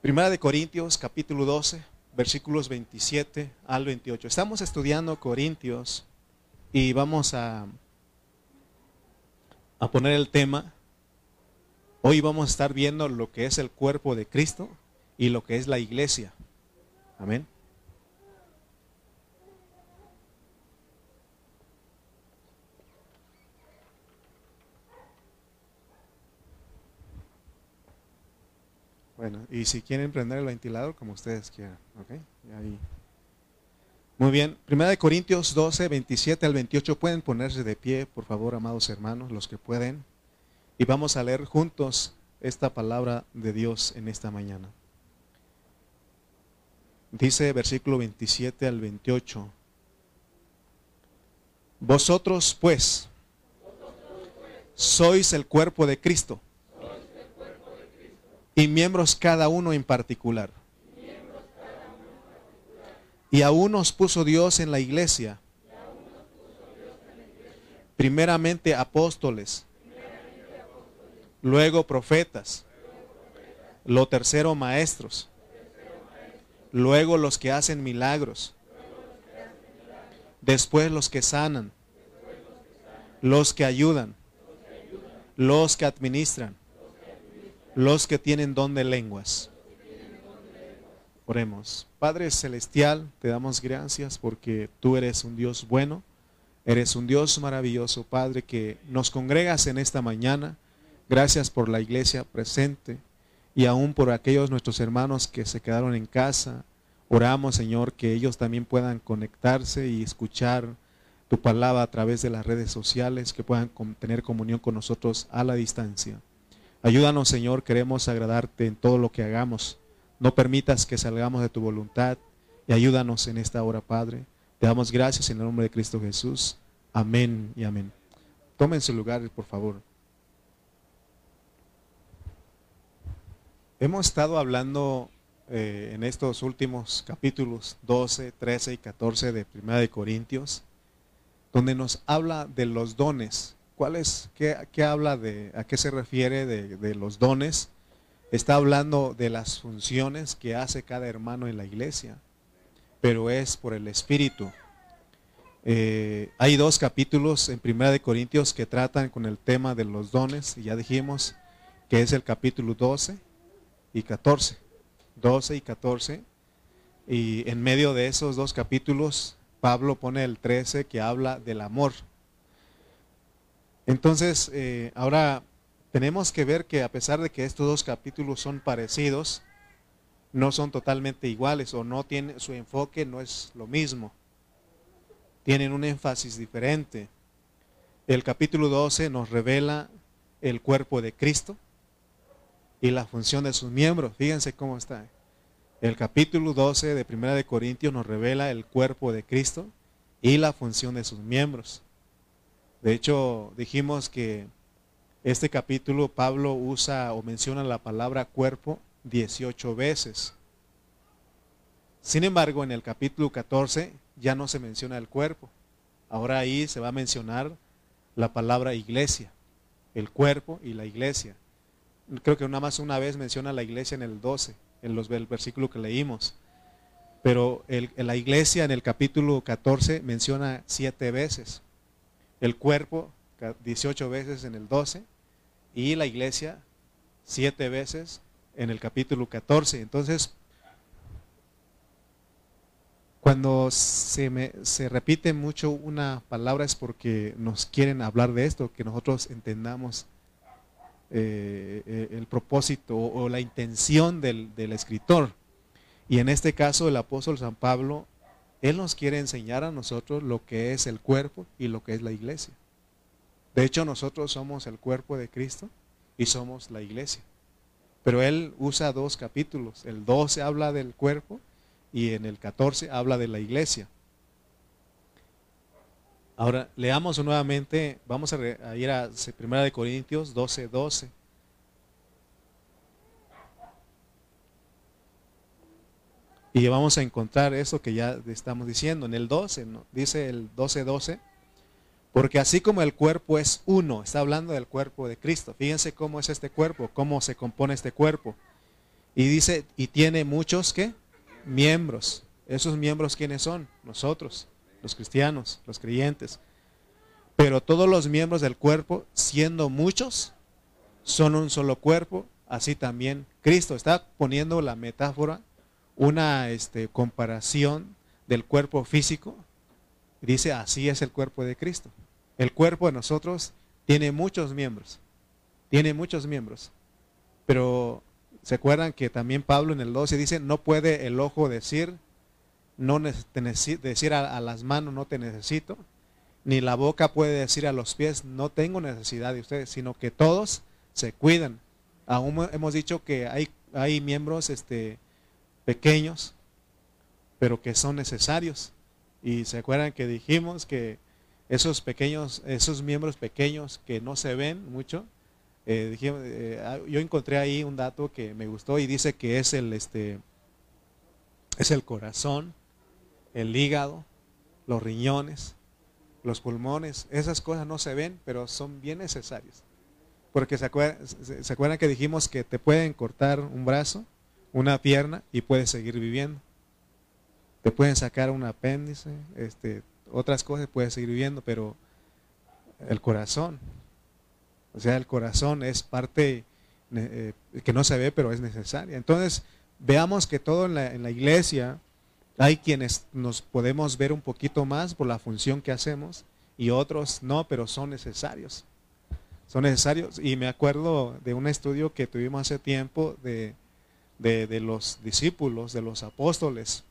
Primera de Corintios, capítulo 12, versículos 27 al 28. Estamos estudiando Corintios y vamos a, a poner el tema. Hoy vamos a estar viendo lo que es el cuerpo de Cristo y lo que es la iglesia. Amén. Bueno, y si quieren prender el ventilador, como ustedes quieran. ¿ok? Ahí. Muy bien. Primera de Corintios 12, 27 al 28. Pueden ponerse de pie, por favor, amados hermanos, los que pueden. Y vamos a leer juntos esta palabra de Dios en esta mañana. Dice versículo 27 al 28. Vosotros pues sois el cuerpo de Cristo y miembros cada uno en particular. Y aún nos puso Dios en la iglesia. Primeramente apóstoles, luego profetas, lo tercero maestros, luego los que hacen milagros, después los que sanan, los que ayudan, los que administran, los que tienen don de lenguas. Oremos. Padre Celestial, te damos gracias porque tú eres un Dios bueno, eres un Dios maravilloso, Padre, que nos congregas en esta mañana. Gracias por la iglesia presente y aún por aquellos nuestros hermanos que se quedaron en casa. Oramos, Señor, que ellos también puedan conectarse y escuchar tu palabra a través de las redes sociales, que puedan tener comunión con nosotros a la distancia. Ayúdanos, Señor, queremos agradarte en todo lo que hagamos. No permitas que salgamos de tu voluntad y ayúdanos en esta hora, Padre. Te damos gracias en el nombre de Cristo Jesús. Amén y amén. Tomen su lugar, por favor. Hemos estado hablando eh, en estos últimos capítulos 12, 13 y 14 de Primera de Corintios, donde nos habla de los dones ¿Cuál es, qué, habla de, a qué se refiere de, los dones? Está hablando de las funciones que hace cada hermano en la iglesia, pero es por el Espíritu. Eh, hay dos capítulos en Primera de Corintios que tratan con el tema de los dones, y ya dijimos que es el capítulo 12 y 14. 12 y 14. Y en medio de esos dos capítulos, Pablo pone el 13 que habla del amor. Entonces, eh, ahora tenemos que ver que a pesar de que estos dos capítulos son parecidos, no son totalmente iguales o no tienen su enfoque no es lo mismo. Tienen un énfasis diferente. El capítulo 12 nos revela el cuerpo de Cristo y la función de sus miembros. Fíjense cómo está. El capítulo 12 de Primera de Corintios nos revela el cuerpo de Cristo y la función de sus miembros. De hecho, dijimos que este capítulo Pablo usa o menciona la palabra cuerpo 18 veces. Sin embargo, en el capítulo 14 ya no se menciona el cuerpo. Ahora ahí se va a mencionar la palabra iglesia, el cuerpo y la iglesia. Creo que nada más una vez menciona la iglesia en el 12, en los el versículo que leímos. Pero la iglesia en el capítulo 14 menciona siete veces el cuerpo 18 veces en el 12 y la iglesia 7 veces en el capítulo 14. Entonces, cuando se, me, se repite mucho una palabra es porque nos quieren hablar de esto, que nosotros entendamos eh, eh, el propósito o, la intención del, del escritor. Y en este caso el apóstol San Pablo él nos quiere enseñar a nosotros lo que es el cuerpo y lo que es la iglesia. De hecho, nosotros somos el cuerpo de Cristo y somos la iglesia. Pero Él usa dos capítulos. El 12 habla del cuerpo y en el 14 habla de la iglesia. Ahora, leamos nuevamente, vamos a, ir a 1 de Corintios 12, 12. Y vamos a encontrar eso que ya estamos diciendo en el 12, ¿no? dice el 12, 12, porque así como el cuerpo es uno, está hablando del cuerpo de Cristo, fíjense cómo es este cuerpo, cómo se compone este cuerpo, Y dice, y tiene muchos que miembros. ¿Esos miembros quiénes son? Nosotros, los cristianos, los creyentes. Pero todos los miembros del cuerpo, siendo muchos, son un solo cuerpo, así también Cristo. Está poniendo la metáfora, una este, comparación del cuerpo físico. Dice, así es el cuerpo de Cristo. El cuerpo de nosotros tiene muchos miembros, tiene muchos miembros. Pero se acuerdan que también Pablo en el 12 dice, no puede el ojo decir, no decir a, a las manos no te necesito, ni la boca puede decir a los pies no tengo necesidad de ustedes, sino que todos se cuidan. Aún hemos dicho que hay, hay miembros este, pequeños, pero que son necesarios. Y se acuerdan que dijimos que esos pequeños, esos miembros pequeños que no se ven mucho, eh, eh, ah, yo encontré ahí un dato que me gustó y dice que es el, este, es el corazón, el hígado, los riñones, los pulmones. Esas cosas no se ven, pero son bien necesarias. Porque se acuerdan, que dijimos que te pueden cortar un brazo, una pierna y puedes seguir viviendo. Te pueden sacar un apéndice, este, otras cosas puedes seguir viviendo, pero el corazón, o sea, el corazón es parte eh, que no se ve, pero es necesaria. Entonces, veamos que todo en la, en la iglesia hay quienes nos podemos ver un poquito más por la función que hacemos y otros no, pero son necesarios son necesarios. Y me acuerdo de un estudio que tuvimos hace tiempo de, de, los discípulos, de los apóstoles.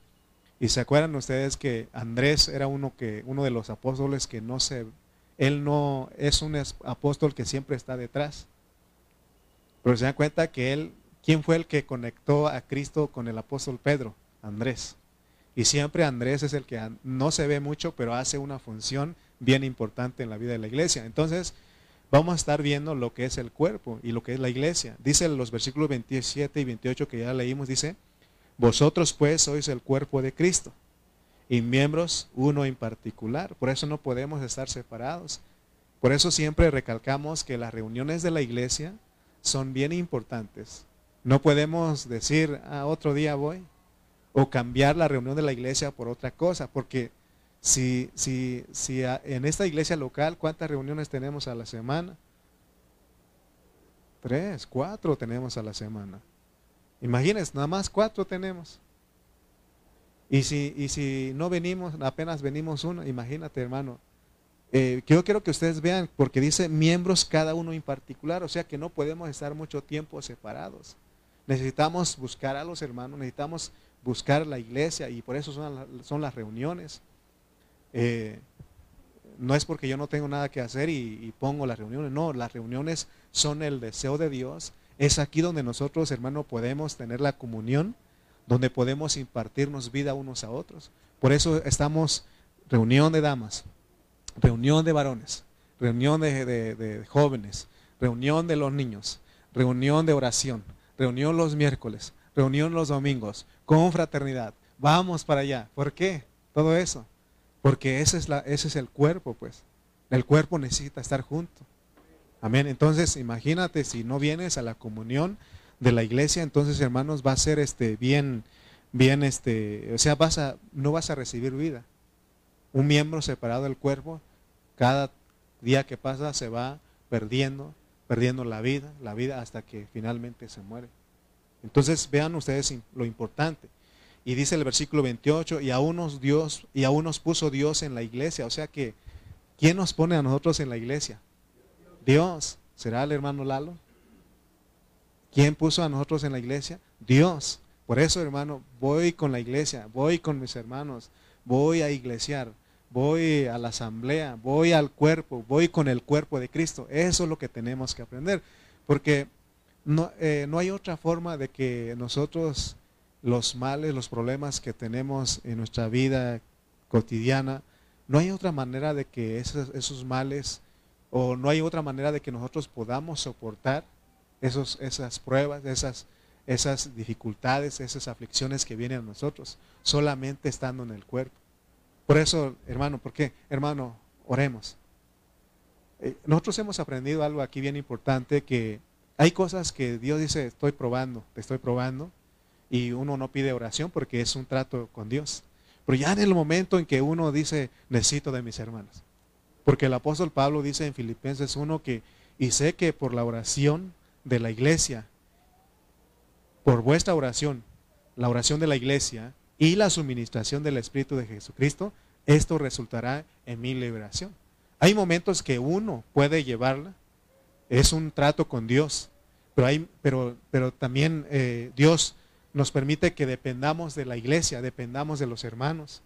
Y se acuerdan ustedes que Andrés era uno, que, uno de los apóstoles que no se, él no es un apóstol que siempre está detrás. Pero se dan cuenta que él, ¿quién fue el que conectó a Cristo con el apóstol Pedro? Andrés. Y siempre Andrés es el que no se ve mucho, pero hace una función bien importante en la vida de la iglesia. Entonces, vamos a estar viendo lo que es el cuerpo y lo que es la iglesia. Dice los versículos 27 y 28 que ya leímos, dice, vosotros pues sois el cuerpo de Cristo y miembros uno en particular. Por eso no podemos estar separados. Por eso siempre recalcamos que las reuniones de la iglesia son bien importantes. No podemos decir, ah, otro día voy, o cambiar la reunión de la iglesia por otra cosa, porque si, si, si en esta iglesia local, ¿cuántas reuniones tenemos a la semana? Tres, cuatro tenemos a la semana. Imagínense, nada más cuatro tenemos. Y si, y si no venimos, apenas venimos uno, imagínate hermano. Eh, yo quiero que ustedes vean, porque dice miembros cada uno en particular, o sea que no podemos estar mucho tiempo separados. Necesitamos buscar a los hermanos, necesitamos buscar la iglesia y por eso son, son las reuniones. Eh, no es porque yo no tengo nada que hacer y, pongo las reuniones, no, las reuniones son el deseo de Dios. Es aquí donde nosotros, hermano, podemos tener la comunión, donde podemos impartirnos vida unos a otros. Por eso estamos reunión de damas, reunión de varones, reunión de, jóvenes, reunión de los niños, reunión de oración, reunión los miércoles, reunión los domingos, con fraternidad. Vamos para allá. ¿Por qué? Todo eso. Porque ese es, la, ese es el cuerpo, pues. El cuerpo necesita estar junto. Amén. Entonces, imagínate si no vienes a la comunión de la iglesia, entonces, hermanos, va a ser este bien, bien, este, o sea, vas a, no vas a recibir vida. Un miembro separado del cuerpo, cada día que pasa se va perdiendo, perdiendo la vida, la vida hasta que finalmente se muere. Entonces, vean ustedes lo importante. Y dice el versículo 28, y aún nos Dios, y aún nos puso Dios en la iglesia. O sea que, ¿quién nos pone a nosotros en la iglesia? Dios. ¿Será el hermano Lalo? ¿Quién puso a nosotros en la iglesia? Dios. Por eso, hermano, voy con la iglesia, voy con mis hermanos, voy a iglesiar, voy a la asamblea, voy al cuerpo, voy con el cuerpo de Cristo. Eso es lo que tenemos que aprender. Porque no, eh, no hay otra forma de que nosotros los males, los problemas que tenemos en nuestra vida cotidiana, no hay otra manera de que esos, males o no hay otra manera de que nosotros podamos soportar esos, esas pruebas, esas, esas dificultades, esas aflicciones que vienen a nosotros, solamente estando en el cuerpo. Por eso, hermano, ¿por qué? Hermano, oremos. Eh, nosotros hemos aprendido algo aquí bien importante que Hay cosas que Dios dice, estoy probando, te estoy probando, y uno no pide oración porque es un trato con Dios. Pero ya en el momento en que uno dice, necesito de mis hermanos. Porque el apóstol Pablo dice en Filipenses 1 que, y sé que por la oración de la iglesia, por vuestra oración, la oración de la iglesia y la suministración del Espíritu de Jesucristo, esto resultará en mi liberación. Hay momentos que uno puede llevarla, es un trato con Dios, pero, hay, pero, pero también eh, Dios nos permite que dependamos de la iglesia, dependamos de los hermanos.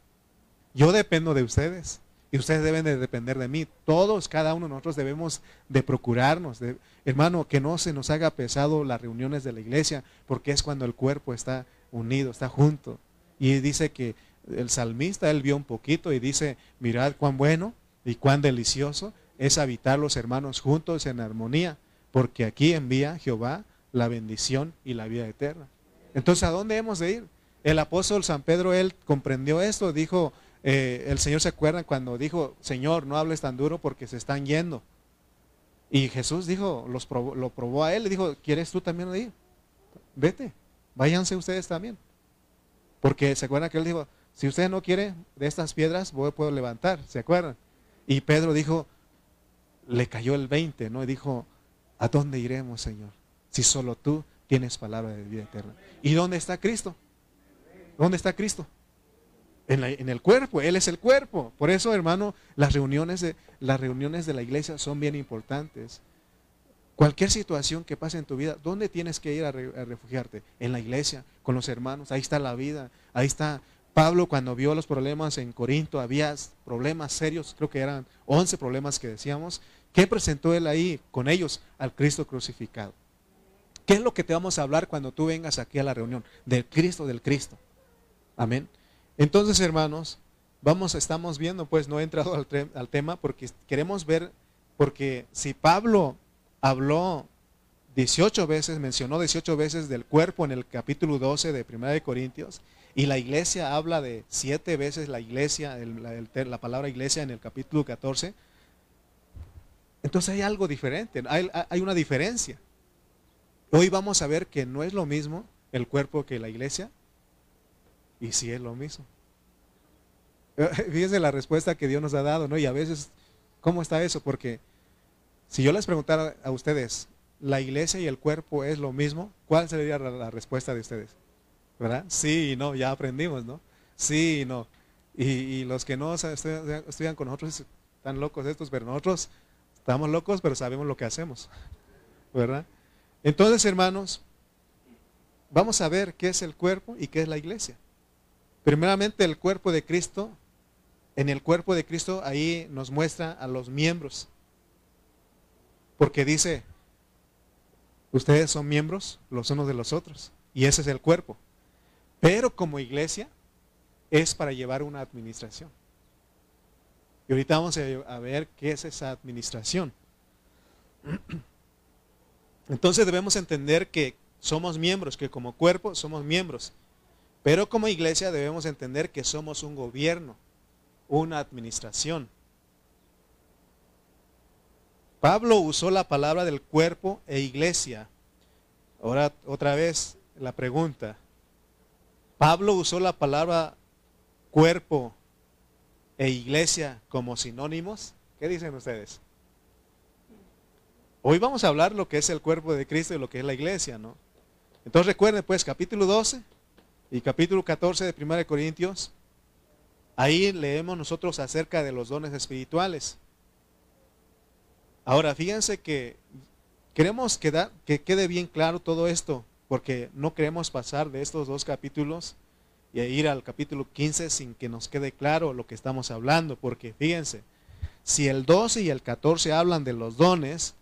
Yo dependo de ustedes y ustedes deben de depender de mí. Todos, cada uno de nosotros debemos de procurarnos, de, hermano, que no se nos haga pesado las reuniones de la iglesia, porque es cuando el cuerpo está unido, está junto. Y dice que el salmista, él vio un poquito y dice, mirad cuán bueno y cuán delicioso es habitar los hermanos juntos en armonía, porque aquí envía Jehová la bendición y la vida eterna. Entonces, ¿a dónde hemos de ir? El apóstol San Pedro, él comprendió esto, dijo, eh, el Señor se acuerda cuando dijo, Señor, no hables tan duro porque se están yendo. Y Jesús dijo, los lo probó a él, le dijo, ¿quieres tú también ir? Vete, váyanse ustedes también. Porque se acuerdan que él dijo, si usted no quiere de estas piedras, voy, puedo levantar, ¿se acuerdan? Y Pedro dijo, le cayó el 20, ¿no? Y dijo, ¿a dónde iremos, Señor? Si solo tú tienes palabra de vida eterna. ¿Y dónde está Cristo? ¿Dónde está Cristo? En, el cuerpo, Él es el cuerpo. Por eso, hermano, las reuniones, de, las reuniones de la iglesia son bien importantes. Cualquier situación que pase en tu vida, ¿dónde tienes que ir a, a refugiarte? En la iglesia, con los hermanos. Ahí está la vida. Ahí está Pablo cuando vio los problemas en Corinto, había problemas serios, creo que eran 11 problemas que decíamos. ¿Qué presentó él ahí con ellos? Al Cristo crucificado. ¿Qué es lo que te vamos a hablar cuando tú vengas aquí a la reunión? Del Cristo, del Cristo. Amén. Entonces, hermanos, vamos, estamos viendo, pues no he entrado al, tema porque queremos ver, porque si Pablo habló 18 veces, mencionó 18 veces del cuerpo en el capítulo 12 de 1 de Corintios, y la iglesia habla de siete veces la iglesia, la, palabra iglesia en el capítulo 14. Entonces hay algo diferente, hay, hay, una diferencia. Hoy vamos a ver que no es lo mismo el cuerpo que la iglesia, y sí es lo mismo. Fíjense la respuesta que Dios nos ha dado, ¿no? Y a veces, ¿cómo está eso? Porque si yo les preguntara a ustedes, ¿la iglesia y el cuerpo es lo mismo? ¿Cuál sería la respuesta de ustedes? ¿verdad? Sí y no, ya aprendimos, ¿no? Sí y no. Y, los que no estudian, con nosotros están locos estos, pero nosotros estamos locos, pero sabemos lo que hacemos, ¿verdad? Entonces, hermanos, vamos a ver qué es el cuerpo y qué es la iglesia. Primeramente, el cuerpo de Cristo. En el cuerpo de Cristo ahí nos muestra a los miembros. Porque dice, ustedes son miembros los unos de los otros. Y ese es el cuerpo. Pero como iglesia es para llevar una administración. Y ahorita vamos a ver qué es esa administración. Entonces debemos entender que somos miembros, que como cuerpo somos miembros. Pero como iglesia debemos entender que somos un gobierno, una administración. Pablo usó la palabra del cuerpo e iglesia. Ahora otra vez la pregunta, Pablo usó la palabra cuerpo e iglesia como sinónimos. ¿Qué dicen ustedes? Hoy vamos a hablar lo que es el cuerpo de Cristo y lo que es la iglesia, ¿no? Entonces recuerden pues capítulo 12 y capítulo 14 de 1 Corintios. Ahí leemos nosotros acerca de los dones espirituales. Ahora, fíjense que queremos que quede bien claro todo esto porque no queremos pasar de estos dos capítulos y ir al capítulo 15 sin que nos quede claro lo que estamos hablando, porque fíjense, si el 12 y el 14 hablan de los dones,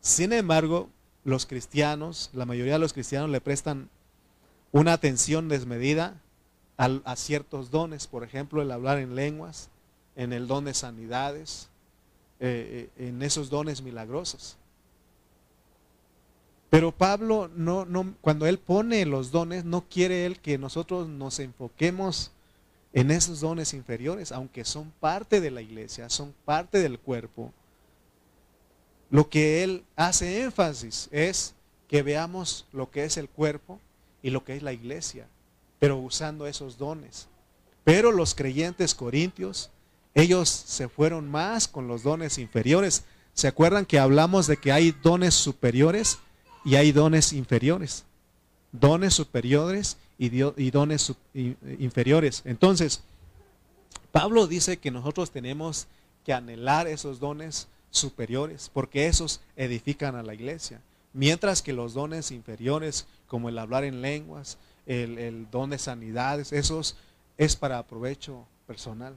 sin embargo, los cristianos, la mayoría de los cristianos le prestan una atención desmedida a, ciertos dones, por ejemplo, el hablar en lenguas, en el don de sanidades, eh, eh, en esos dones milagrosos. Pero Pablo, no, cuando él pone los dones, no quiere él que nosotros nos enfoquemos en esos dones inferiores, aunque son parte de la iglesia, son parte del cuerpo. Lo que él hace énfasis es que veamos lo que es el cuerpo y lo que es la iglesia, pero usando esos dones. Pero los creyentes corintios, ellos se fueron más con los dones inferiores. ¿Se acuerdan que hablamos de que hay dones superiores y hay dones inferiores? Dones superiores y, dones inferiores. Entonces, Pablo dice que nosotros tenemos que anhelar esos dones superiores, porque esos edifican a la iglesia. Mientras que los dones inferiores, como el hablar en lenguas, el, don de sanidades, esos es para provecho personal.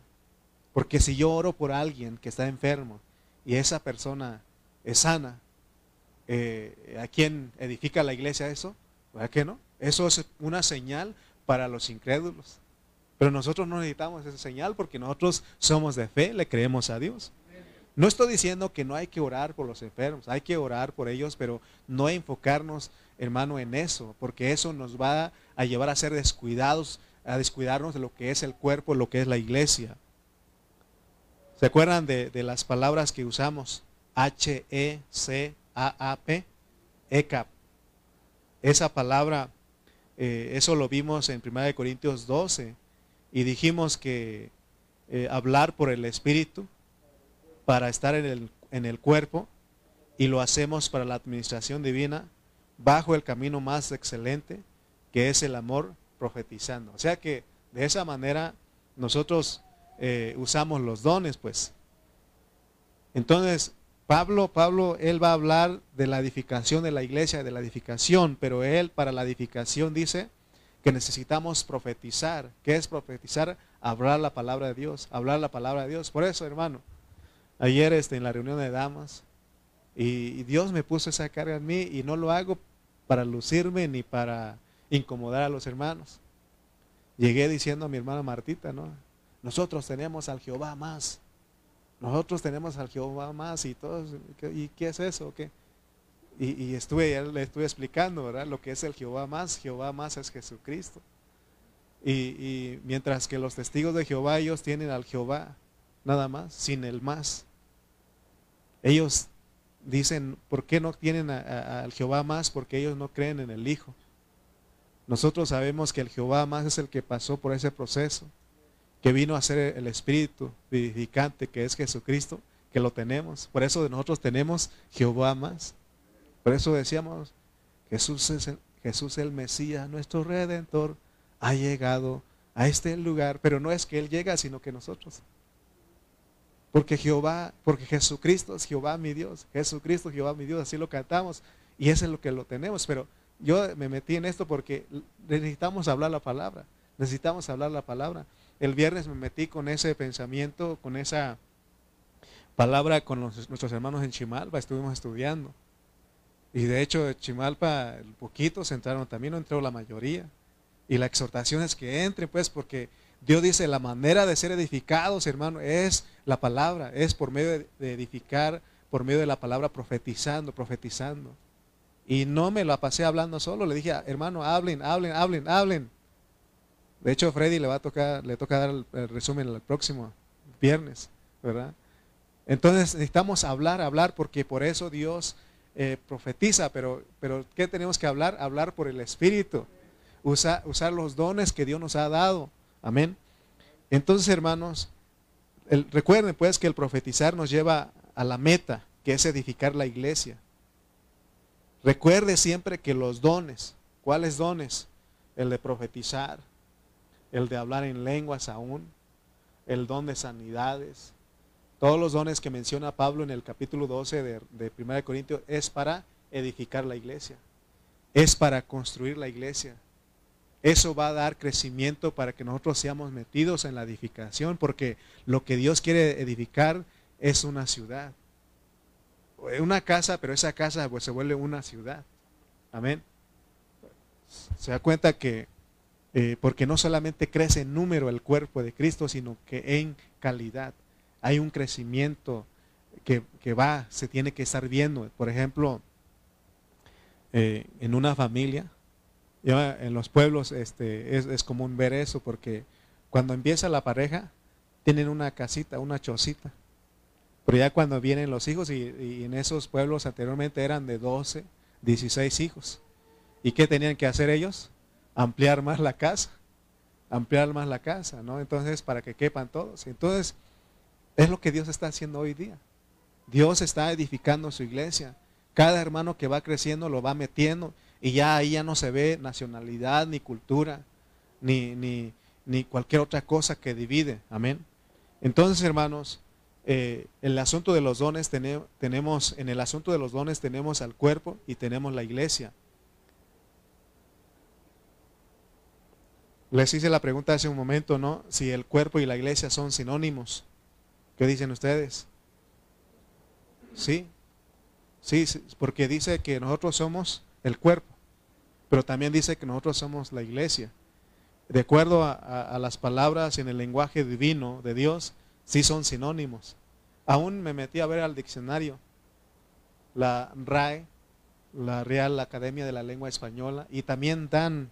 Porque si yo oro por alguien que está enfermo y esa persona es sana, eh, ¿a quién edifica la iglesia eso? ¿Verdad que no? Eso es una señal para los incrédulos. Pero nosotros no necesitamos esa señal porque nosotros somos de fe, le creemos a Dios. No estoy diciendo que no hay que orar por los enfermos, hay que orar por ellos, pero no enfocarnos, hermano, en eso, porque eso nos va a llevar a ser descuidados, a descuidarnos de lo que es el cuerpo, lo que es la iglesia. ¿Se acuerdan de, las palabras que usamos? H-E-C-A-A-P, ECAP. Esa palabra, eh, eso lo vimos en 1 Corintios 12, y dijimos que eh, hablar por el Espíritu para estar en el, en el cuerpo y lo hacemos para la administración divina bajo el camino más excelente que es el amor profetizando. O sea que de esa manera nosotros eh, usamos los dones, pues. Entonces, Pablo, Pablo, él va a hablar de la edificación de la iglesia, de la edificación, pero él para la edificación dice que necesitamos profetizar. ¿Qué es profetizar? Hablar la palabra de Dios, hablar la palabra de Dios. Por eso, hermano, ayer este, en la reunión de damas, y, Dios me puso esa carga en mí y no lo hago para lucirme ni para incomodar a los hermanos. Llegué diciendo a mi hermana Martita, ¿no? Nosotros tenemos al Jehová más. Nosotros tenemos al Jehová más y todos, ¿y qué es eso? ¿Qué? Y, estuve, le estuve explicando, ¿verdad? Lo que es el Jehová más. Jehová más es Jesucristo. Y mientras que los testigos de Jehová, ellos tienen al Jehová nada más, sin el más. Ellos dicen, ¿por qué no tienen al Jehová más? Porque ellos no creen en el Hijo. Nosotros sabemos que el Jehová más es el que pasó por ese proceso, que vino a ser el Espíritu vivificante que es Jesucristo, que lo tenemos. Por eso nosotros tenemos Jehová más. Por eso decíamos, Jesús es el, Jesús el Mesías, nuestro Redentor, ha llegado a este lugar, pero no es que Él llega, sino que nosotros. Porque Jehová, porque Jesucristo es Jehová mi Dios. Jesucristo, Jehová mi Dios, así lo cantamos. Y eso es lo que lo tenemos. Pero yo me metí en esto porque necesitamos hablar la palabra. Necesitamos hablar la palabra. El viernes me metí con ese pensamiento, con esa palabra con nuestros hermanos en Chimalpa. Estuvimos estudiando. Y de hecho, Chimalpa, poquitos entraron también, no entró la mayoría. Y la exhortación es que entren, pues, porque Dios dice, la manera de ser edificados, hermano, es la palabra, es por medio de edificar, por medio de la palabra profetizando, profetizando. Y no me lo pasé hablando solo, le dije, hermano, hablen, hablen, hablen, hablen. De hecho, Freddy le va a tocar, le toca dar el, resumen el próximo viernes, ¿verdad? Entonces necesitamos hablar, hablar, porque por eso Dios eh, profetiza, pero, pero ¿qué tenemos que hablar? Hablar por el Espíritu, usar los dones que Dios nos ha dado. Amén. Entonces, hermanos, recuerden pues que el profetizar nos lleva a la meta, que es edificar la iglesia. Recuerde siempre que los dones, ¿cuáles dones? El de profetizar, el de hablar en lenguas aún, el don de sanidades, todos los dones que menciona Pablo en el capítulo 12 de, de 1 Corintios es para edificar la iglesia, es para construir la iglesia. Eso va a dar crecimiento para que nosotros seamos metidos en la edificación, porque lo que Dios quiere edificar es una ciudad. Una casa, pero esa casa pues, se vuelve una ciudad. Amén. Se da cuenta que, eh, porque no solamente crece en número el cuerpo de Cristo, sino que en calidad. Hay un crecimiento que, va, se tiene que estar viendo. Por ejemplo, eh, en una familia, en los pueblos este, es, común ver eso porque cuando empieza la pareja tienen una casita, una chocita. Pero ya cuando vienen los hijos y, en esos pueblos anteriormente eran de 12, 16 hijos. ¿Y qué tenían que hacer ellos? Ampliar más la casa, ampliar más la casa, ¿no? Entonces, para que quepan todos. Entonces, es lo que Dios está haciendo hoy día. Dios está edificando su iglesia. Cada hermano que va creciendo lo va metiendo y ya ahí ya no se ve nacionalidad, ni cultura, ni, ni, ni cualquier otra cosa que divide. Amén. Entonces, hermanos, eh, el asunto de los dones tenemos, en el asunto de los dones tenemos al cuerpo y tenemos la iglesia. Les hice la pregunta hace un momento, ¿no? Si el cuerpo y la iglesia son sinónimos. ¿Qué dicen ustedes? Sí, sí, porque dice que nosotros somos el cuerpo, pero también dice que nosotros somos la iglesia. De acuerdo a, las palabras en el lenguaje divino de Dios, sí son sinónimos. Aún me metí a ver al diccionario, la RAE, la Real Academia de la Lengua Española, y también dan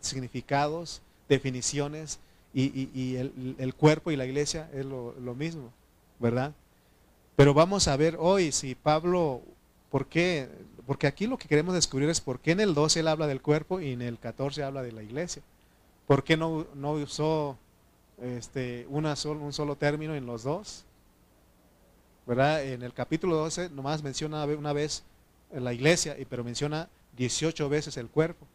significados, definiciones, y, el, cuerpo y la iglesia es lo, lo mismo, ¿verdad? Pero vamos a ver hoy si Pablo, ¿por qué? Porque aquí lo que queremos descubrir es por qué en el 12 él habla del cuerpo y en el 14 habla de la iglesia. ¿Por qué no, no usó este, una un solo término en los dos? ¿Verdad? En el capítulo 12 nomás menciona una vez la iglesia, pero menciona 18 veces el cuerpo.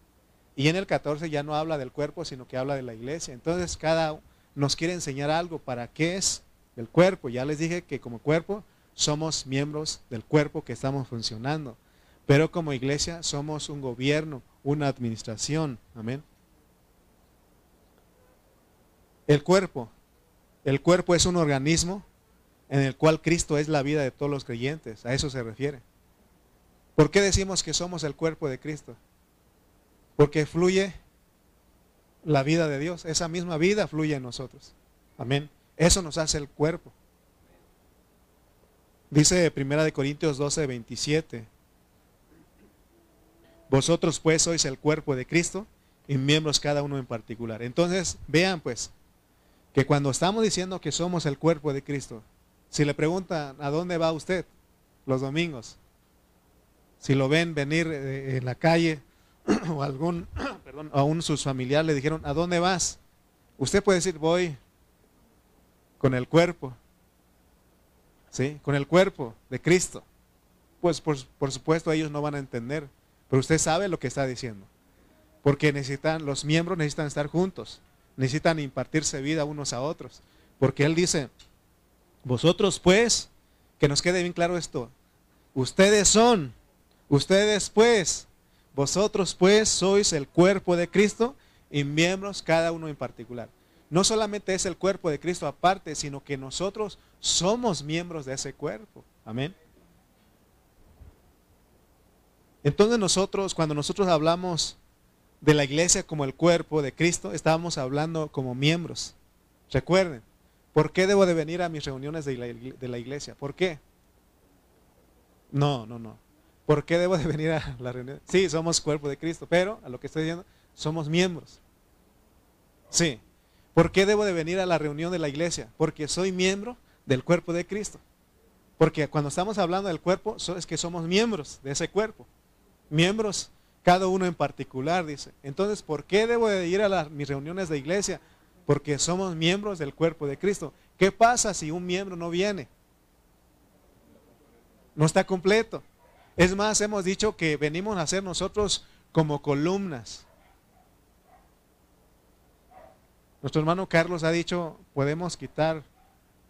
Y en el 14 ya no habla del cuerpo, sino que habla de la iglesia. Entonces cada nos quiere enseñar algo para qué es el cuerpo. Ya les dije que como cuerpo somos miembros del cuerpo que estamos funcionando. Pero como iglesia somos un gobierno, una administración. Amén. El cuerpo. El cuerpo es un organismo en el cual Cristo es la vida de todos los creyentes. A eso se refiere. ¿Por qué decimos que somos el cuerpo de Cristo? Porque fluye la vida de Dios. Esa misma vida fluye en nosotros. Amén. Eso nos hace el cuerpo. Dice 1 de Corintios 12, 27. Vosotros pues sois el cuerpo de Cristo y miembros cada uno en particular. Entonces, vean pues, que cuando estamos diciendo que somos el cuerpo de Cristo, si le preguntan a dónde va usted los domingos, si lo ven venir eh, en la calle o algún, perdón, aún sus familiares le dijeron, ¿a dónde vas? Usted puede decir, voy con el cuerpo, ¿sí? Con el cuerpo de Cristo. Pues por, por supuesto ellos no van a entender, pero usted sabe lo que está diciendo. Porque necesitan, los miembros necesitan estar juntos necesitan impartirse vida unos a otros. Porque Él dice, vosotros pues, que nos quede bien claro esto, ustedes son, ustedes pues, vosotros pues sois el cuerpo de Cristo y miembros cada uno en particular. No solamente es el cuerpo de Cristo aparte, sino que nosotros somos miembros de ese cuerpo. Amén. Entonces nosotros, cuando nosotros hablamos de la iglesia como el cuerpo de Cristo, estábamos hablando como miembros. Recuerden, ¿por qué debo de venir a mis reuniones de la, iglesia? ¿Por qué? No, no, no. ¿Por qué debo de venir a la reunión? Sí, somos cuerpo de Cristo, pero a lo que estoy diciendo, somos miembros. Sí. ¿Por qué debo de venir a la reunión de la iglesia? Porque soy miembro del cuerpo de Cristo. Porque cuando estamos hablando del cuerpo, es que somos miembros de ese cuerpo. Miembros cada uno en particular, dice. Entonces, ¿por qué debo de ir a mis reuniones de iglesia? Porque somos miembros del cuerpo de Cristo. ¿Qué pasa si un miembro no viene? No está completo. Es más, hemos dicho que venimos a ser nosotros como columnas. Nuestro hermano Carlos ha dicho, podemos quitar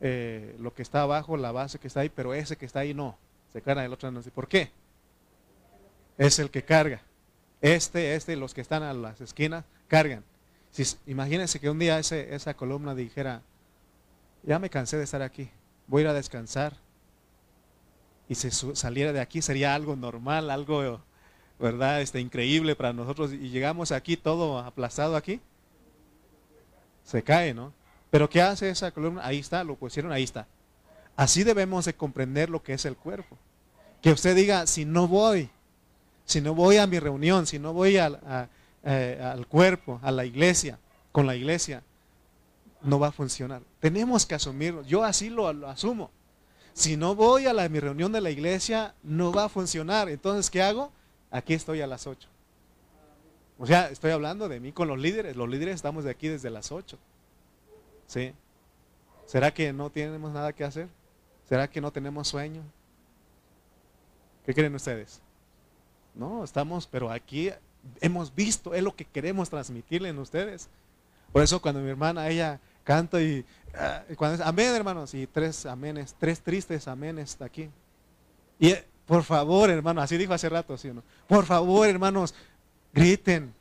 eh, lo que está abajo, la base que está ahí, pero ese que está ahí no. Se carga el otro no. ¿Por qué? Es el que carga. Este, este, los que están a las esquinas, cargan. Si, imagínense que un día ese, esa columna dijera, ya me cansé de estar aquí, voy a descansar. Y se saliera de aquí sería algo normal, algo, ¿verdad? Este, increíble para nosotros. Y llegamos aquí todo aplastado aquí. Se cae, ¿no? Pero ¿qué hace esa columna? Ahí está, lo pusieron, ahí está. Así debemos de comprender lo que es el cuerpo. Que usted diga, si no voy, si no voy a mi reunión, si no voy al, eh, al cuerpo, a la iglesia, con la iglesia, no va a funcionar. Tenemos que asumirlo. Yo así lo, asumo. Si no voy a la, mi reunión de la iglesia, no va a funcionar. Entonces, ¿qué hago? aquí estoy a las 8. O sea, estoy hablando de mí con los líderes. Los líderes estamos de aquí desde las 8. ¿Sí? ¿Será que no tenemos nada que hacer? ¿Será que no tenemos sueño? ¿Qué creen ustedes? No, estamos, pero aquí hemos visto, es lo que queremos transmitirle en ustedes. Por eso cuando mi hermana, ella canta y, ah, cuando amén hermanos, y tres amenes, tres tristes amenes aquí. Y por favor hermanos, así dijo hace rato, ¿sí no? Por favor hermanos, griten,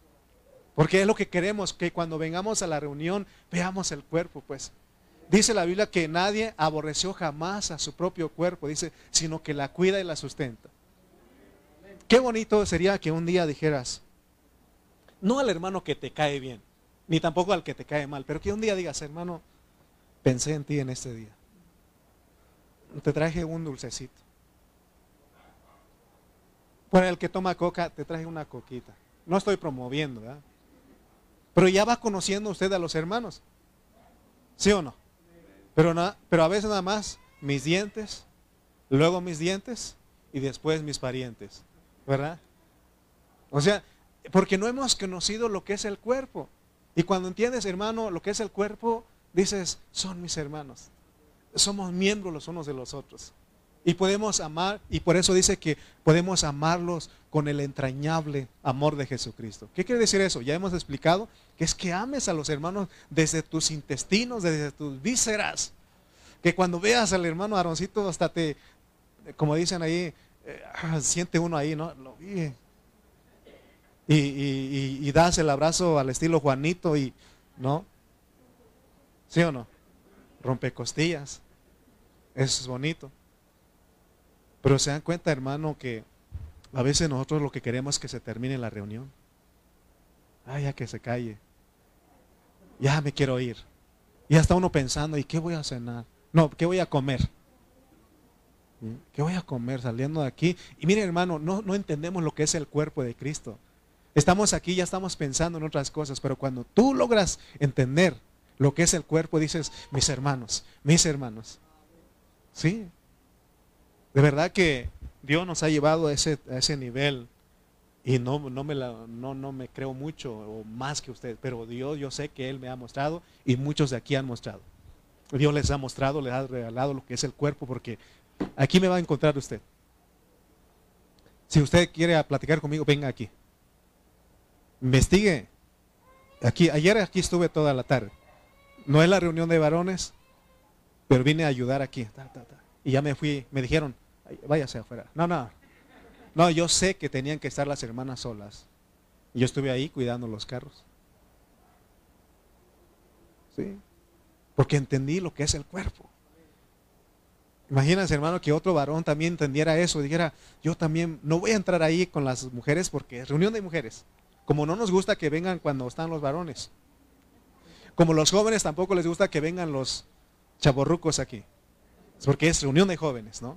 porque es lo que queremos, que cuando vengamos a la reunión veamos el cuerpo, pues. Dice la Biblia que nadie aborreció jamás a su propio cuerpo, dice, sino que la cuida y la sustenta. Qué bonito sería que un día dijeras, no al hermano que te cae bien, ni tampoco al que te cae mal, pero que un día digas, hermano, pensé en ti en este día. Te traje un dulcecito. Para el que toma coca, te traje una coquita. No estoy promoviendo, ¿verdad? Pero ya va conociendo usted a los hermanos. ¿Sí o no? Pero, pero a veces nada más mis dientes, luego mis dientes y después mis parientes. ¿Verdad? O sea, porque no hemos conocido lo que es el cuerpo. Y cuando entiendes, hermano, lo que es el cuerpo, dices, son mis hermanos. Somos miembros los unos de los otros. Y podemos amar, y por eso dice que podemos amarlos con el entrañable amor de Jesucristo. ¿Qué quiere decir eso? Ya hemos explicado que es que ames a los hermanos desde tus intestinos, desde tus vísceras. Que cuando veas al hermano Aroncito hasta te, como dicen ahí, eh, siente uno ahí, ¿no? Lo vi. Y, das el abrazo al estilo Juanito y, ¿no? ¿Sí o no? Rompe costillas. Eso es bonito. Pero se dan cuenta, hermano, que a veces nosotros lo que queremos es que se termine la reunión. Ah, ya que se calle. Ya me quiero ir. Y ya está uno pensando, ¿y qué voy a cenar? No, ¿qué voy a comer? ¿Qué voy a comer saliendo de aquí? Y mire hermano, no, no entendemos lo que es el cuerpo de Cristo. Estamos aquí, ya estamos pensando en otras cosas, pero cuando tú logras entender lo que es el cuerpo, dices, mis hermanos, mis hermanos. Sí. De verdad que Dios nos ha llevado a ese, a ese nivel y no, no, me la, no, no me creo mucho o más que usted, pero Dios yo sé que Él me ha mostrado y muchos de aquí han mostrado. Dios les ha mostrado, les ha regalado lo que es el cuerpo porque Aquí me va a encontrar usted. Si usted quiere platicar conmigo, venga aquí. Investigue. Aquí, ayer aquí estuve toda la tarde. No es la reunión de varones, pero vine a ayudar aquí. Y ya me fui, me dijeron, váyase afuera. No, no. No, yo sé que tenían que estar las hermanas solas. Yo estuve ahí cuidando los carros. Sí. Porque entendí lo que es el cuerpo. Imagínense, hermano, que otro varón también entendiera eso, dijera, yo también no voy a entrar ahí con las mujeres porque es reunión de mujeres. Como no nos gusta que vengan cuando están los varones. Como los jóvenes tampoco les gusta que vengan los chaborrucos aquí. Porque es reunión de jóvenes, ¿no?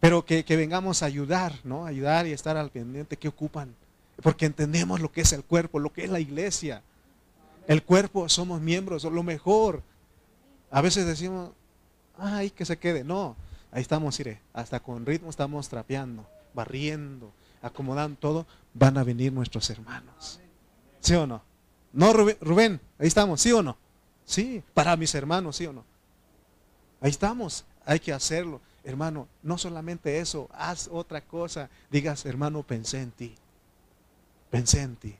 Pero que, que vengamos a ayudar, ¿no? Ayudar y estar al pendiente que ocupan. Porque entendemos lo que es el cuerpo, lo que es la iglesia. El cuerpo somos miembros, lo mejor. A veces decimos, ay, que se quede. No, ahí estamos, iré, hasta con ritmo estamos trapeando, barriendo, acomodando todo, van a venir nuestros hermanos. ¿Sí o no? No, Rubén, ahí estamos, ¿sí o no? Sí, para mis hermanos, ¿sí o no? Ahí estamos, hay que hacerlo. Hermano, no solamente eso, haz otra cosa. Digas, hermano, pensé en ti. Pensé en ti.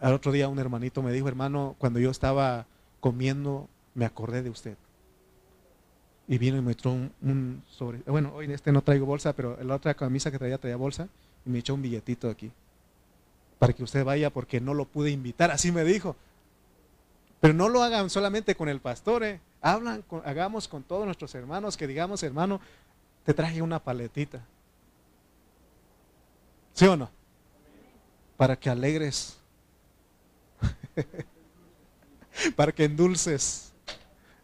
Al otro día un hermanito me dijo, hermano, cuando yo estaba comiendo, me acordé de usted y vino y me echó un, sobre. Bueno, hoy este no traigo bolsa, pero la otra camisa que traía traía bolsa y me echó un billetito aquí. Para que usted vaya porque no lo pude invitar, así me dijo. Pero no lo hagan solamente con el pastor, ¿eh? Hablan, hagamos con todos nuestros hermanos que digamos, hermano, te traje una paletita. ¿Sí o no? Para que alegres. Para que endulces.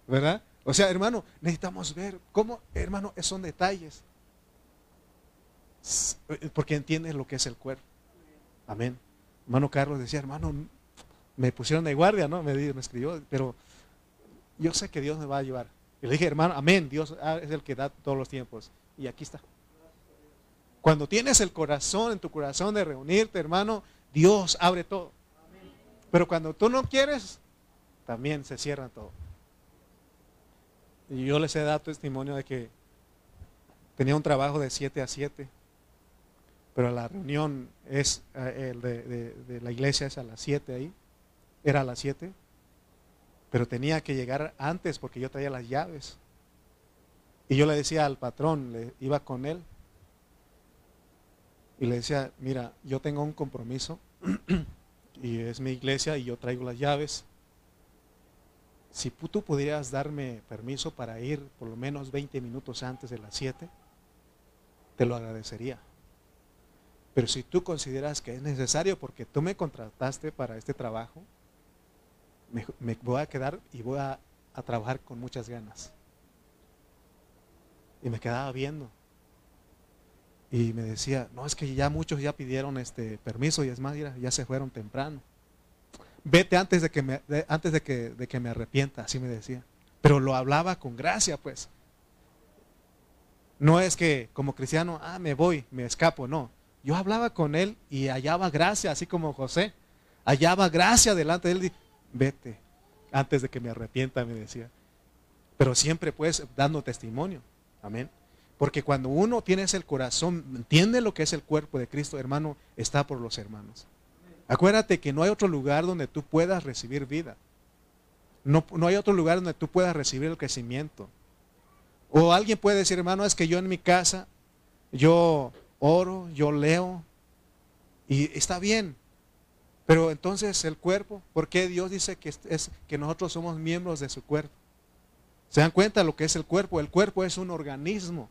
¿Verdad? O sea, hermano, necesitamos ver cómo, hermano, son detalles. Porque entiendes lo que es el cuerpo. Amén. Hermano Carlos decía, hermano, me pusieron de guardia, ¿no? Me, me escribió, pero yo sé que Dios me va a ayudar. Y le dije, hermano, amén, Dios es el que da todos los tiempos. Y aquí está. Cuando tienes el corazón en tu corazón de reunirte, hermano, Dios abre todo. Pero cuando tú no quieres, también se cierra todo. Y yo les he dado testimonio de que tenía un trabajo de 7 a 7, pero la reunión es eh, el de, la iglesia es a las 7 ahí, era a las 7, pero tenía que llegar antes porque yo traía las llaves. Y yo le decía al patrón, le iba con él, y le decía, mira, yo tengo un compromiso, y es mi iglesia y yo traigo las llaves, si tú pudieras darme permiso para ir por lo menos 20 minutos antes de las 7, te lo agradecería. Pero si tú consideras que es necesario porque tú me contrataste para este trabajo, me, voy a quedar y voy a, a trabajar con muchas ganas. Y me quedaba viendo. Y me decía, no, es que ya muchos ya pidieron este permiso y es más, ya se fueron temprano vete antes de que me, antes de que, de que me arrepienta, así me decía. Pero lo hablaba con gracia, pues. No es que como cristiano, ah, me voy, me escapo, no. Yo hablaba con él y hallaba gracia, así como José. Hallaba gracia delante de él. Vete, antes de que me arrepienta, me decía. Pero siempre pues dando testimonio. Amén. Porque cuando uno tiene ese corazón, entiende lo que es el cuerpo de Cristo, hermano, está por los hermanos. Acuérdate que no hay otro lugar donde tú puedas recibir vida. No, no, hay otro lugar donde tú puedas recibir el crecimiento. O alguien puede decir, hermano, es que yo en mi casa, yo oro, yo leo, y está bien. Pero entonces el cuerpo, ¿por qué Dios dice que, es, que nosotros somos miembros de su cuerpo? ¿Se dan cuenta lo que es el cuerpo? El cuerpo es un organismo,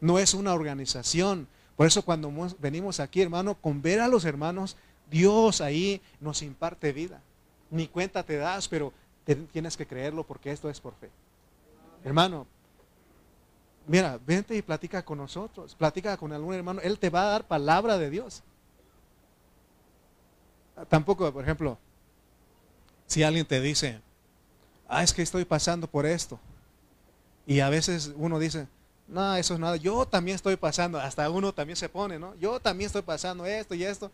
no es una organización. Por eso cuando venimos aquí, hermano, con ver a los hermanos, Dios ahí nos imparte vida. Ni cuenta te das, pero tienes que creerlo porque esto es por fe. Hermano, mira, vente y platica con nosotros, platica con algún hermano, Él te va a dar palabra de Dios. Tampoco, por ejemplo, si alguien te dice, ah, es que estoy pasando por esto. Y a veces uno dice, no, eso es nada, yo también estoy pasando, hasta uno también se pone, ¿no? Yo también estoy pasando esto y esto.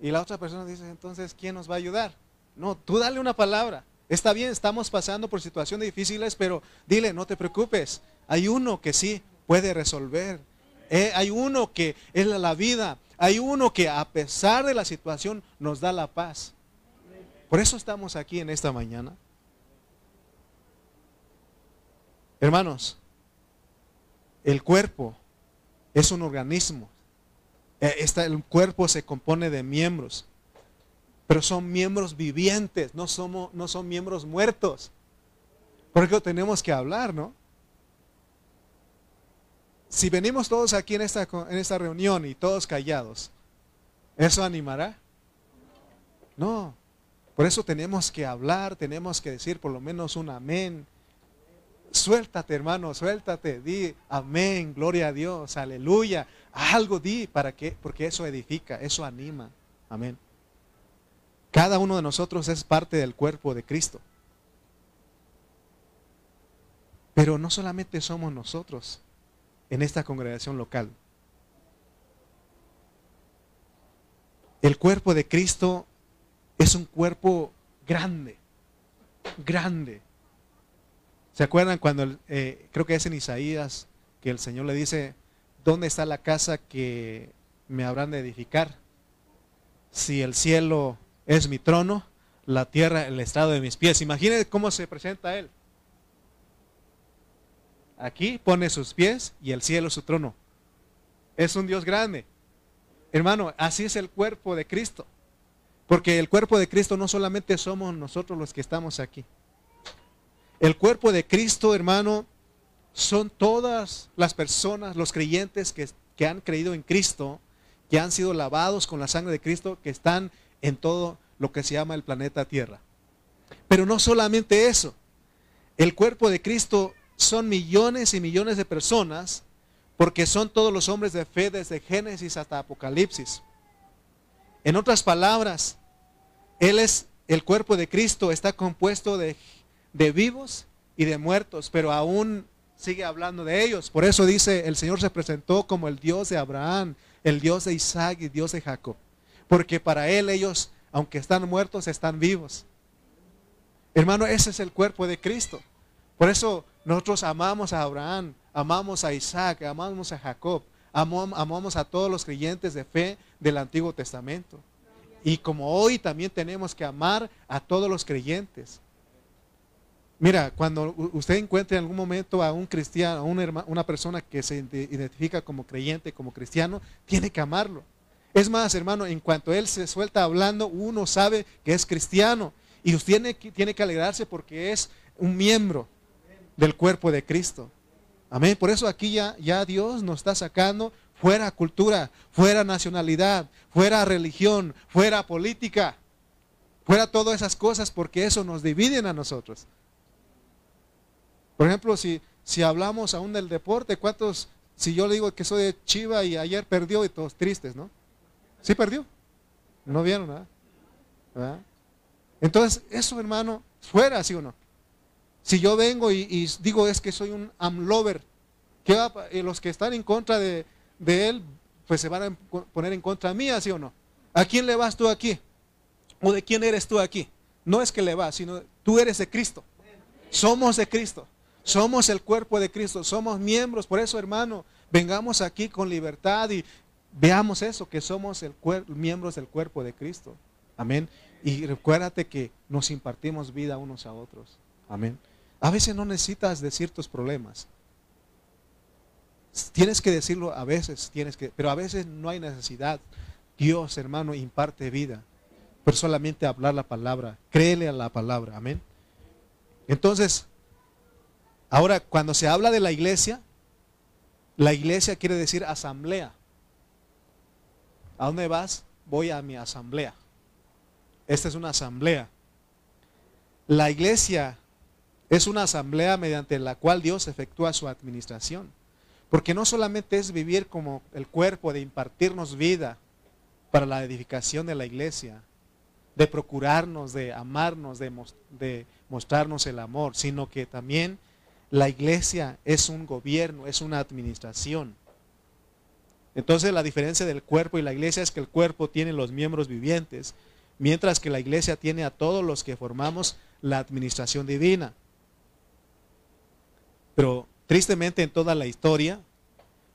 Y la otra persona dice, entonces, ¿quién nos va a ayudar? No, tú dale una palabra. Está bien, estamos pasando por situaciones difíciles, pero dile, no te preocupes. Hay uno que sí puede resolver. Eh, hay uno que es la vida. Hay uno que a pesar de la situación nos da la paz. Por eso estamos aquí en esta mañana. Hermanos, el cuerpo es un organismo. Eh, el cuerpo se compone de miembros, pero son miembros vivientes, no, somos, no son miembros muertos. Por eso tenemos que hablar, ¿no? Si venimos todos aquí en esta, en esta reunión y todos callados, ¿eso animará? No. Por eso tenemos que hablar, tenemos que decir por lo menos un amén. Suéltate, hermano, suéltate, di amén, gloria a Dios, aleluya. Algo di para que, porque eso edifica, eso anima. Amén. Cada uno de nosotros es parte del cuerpo de Cristo. Pero no solamente somos nosotros en esta congregación local. El cuerpo de Cristo es un cuerpo grande, grande. ¿Se acuerdan cuando, eh, creo que es en Isaías, que el Señor le dice, ¿dónde está la casa que me habrán de edificar? Si el cielo es mi trono, la tierra el estado de mis pies. Imagínense cómo se presenta Él. Aquí pone sus pies y el cielo su trono. Es un Dios grande. Hermano, así es el cuerpo de Cristo. Porque el cuerpo de Cristo no solamente somos nosotros los que estamos aquí. El cuerpo de Cristo, hermano, son todas las personas, los creyentes que, que, han creído en Cristo, que han sido lavados con la sangre de Cristo, que están en todo lo que se llama el planeta Tierra. Pero no solamente eso. El cuerpo de Cristo son millones y millones de personas, porque son todos los hombres de fe desde Génesis hasta Apocalipsis. En otras palabras, Él es el cuerpo de Cristo, está compuesto de de vivos y de muertos, pero aún sigue hablando de ellos. Por eso dice, el Señor se presentó como el Dios de Abraham, el Dios de Isaac y Dios de Jacob. Porque para Él ellos, aunque están muertos, están vivos. Hermano, ese es el cuerpo de Cristo. Por eso nosotros amamos a Abraham, amamos a Isaac, amamos a Jacob, amamos a todos los creyentes de fe del Antiguo Testamento. Y como hoy también tenemos que amar a todos los creyentes. Mira, cuando usted encuentre en algún momento a un cristiano, a una, una persona que se identifica como creyente, como cristiano, tiene que amarlo. Es más, hermano, en cuanto él se suelta hablando, uno sabe que es cristiano. Y usted tiene, tiene que alegrarse porque es un miembro del cuerpo de Cristo. Amén. Por eso aquí ya, ya Dios nos está sacando fuera cultura, fuera nacionalidad, fuera religión, fuera política, fuera todas esas cosas porque eso nos dividen a nosotros. Por ejemplo, si, si hablamos aún del deporte, ¿cuántos, si yo le digo que soy de Chiva y ayer perdió y todos tristes, ¿no? ¿Sí perdió? ¿No vieron nada? Entonces, eso hermano, fuera, ¿sí o no? Si yo vengo y, digo es que soy un amlover, ¿qué va, los que están en contra de, él, pues se van a poner en contra mía, ¿sí o no? ¿A quién le vas tú aquí? ¿O de quién eres tú aquí? No es que le vas, sino tú eres de Cristo. Somos de Cristo. Somos el cuerpo de Cristo. Somos miembros. Por eso, hermano, vengamos aquí con libertad y veamos eso, que somos miembros del cuerpo de Cristo. Amén. Y recuérdate que nos impartimos vida unos a otros. Amén. A veces no necesitas decir tus problemas. Tienes que decirlo a veces, tienes que, pero a veces no hay necesidad. Dios, hermano, imparte vida. Pero solamente hablar la palabra, créele a la palabra. Amén. Entonces, ahora cuando se habla de la iglesia, la iglesia quiere decir asamblea. ¿A dónde vas? Voy a mi asamblea. Esta es una asamblea. La iglesia es una asamblea mediante la cual Dios efectúa su administración. Porque no solamente es vivir como el cuerpo de impartirnos vida para la edificación de la iglesia, de procurarnos, de amarnos, de, mostrarnos el amor, sino que también la iglesia es un gobierno, es una administración. Entonces la diferencia del cuerpo y la iglesia es que el cuerpo tiene los miembros vivientes, mientras que la iglesia tiene a todos los que formamos la administración divina. Pero tristemente en toda la historia,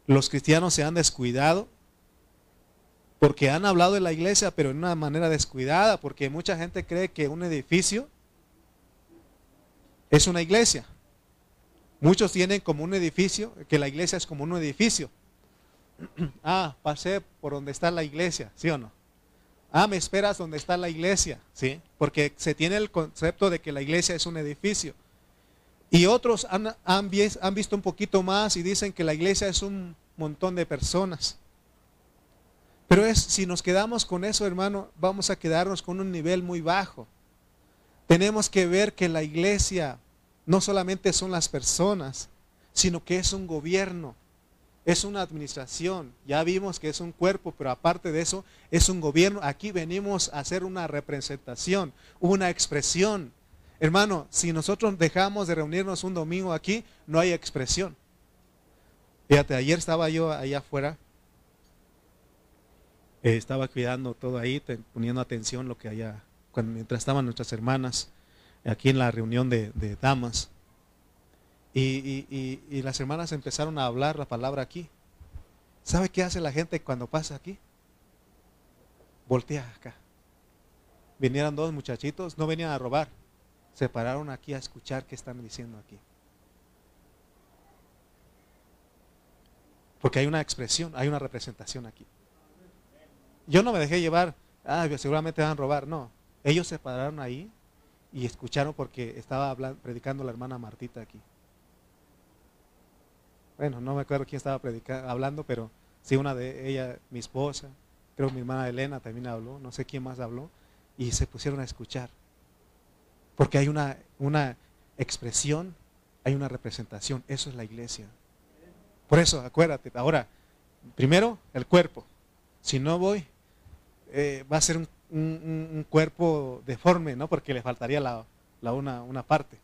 los cristianos se han descuidado porque han hablado de la iglesia, pero en una manera descuidada, porque mucha gente cree que un edificio es una iglesia. Muchos tienen como un edificio, que la iglesia es como un edificio. ah, pasé por donde está la iglesia, ¿sí o no? Ah, me esperas donde está la iglesia, ¿sí? Porque se tiene el concepto de que la iglesia es un edificio. Y otros han, han, visto un poquito más y dicen que la iglesia es un montón de personas. Pero es, si nos quedamos con eso, hermano, vamos a quedarnos con un nivel muy bajo. Tenemos que ver que la iglesia no solamente son las personas, sino que es un gobierno, es una administración. Ya vimos que es un cuerpo, pero aparte de eso, es un gobierno. Aquí venimos a hacer una representación, una expresión Hermano, si nosotros dejamos de reunirnos un domingo aquí, no hay expresión. Fíjate, ayer estaba yo allá afuera, eh, estaba cuidando todo ahí, poniendo atención lo que allá, cuando, mientras estaban nuestras hermanas aquí en la reunión de, damas. Y, y, las hermanas empezaron a hablar la palabra aquí. ¿Sabe qué hace la gente cuando pasa aquí? Voltea acá. Vinieron dos muchachitos, no venían a robar se pararon aquí a escuchar qué están diciendo aquí. Porque hay una expresión, hay una representación aquí. Yo no me dejé llevar, ah, seguramente van a robar, no. Ellos se pararon ahí y escucharon porque estaba predicando la hermana Martita aquí. Bueno, no me acuerdo quién estaba hablando, pero sí una de ella, mi esposa, creo mi hermana Elena también habló, no sé quién más habló, y se pusieron a escuchar. Porque hay una, una expresión, hay una representación. Eso es la iglesia. Por eso, acuérdate, ahora, primero el cuerpo. Si no voy, eh, va a ser un, cuerpo deforme, ¿no? Porque le faltaría la, una, una, parte.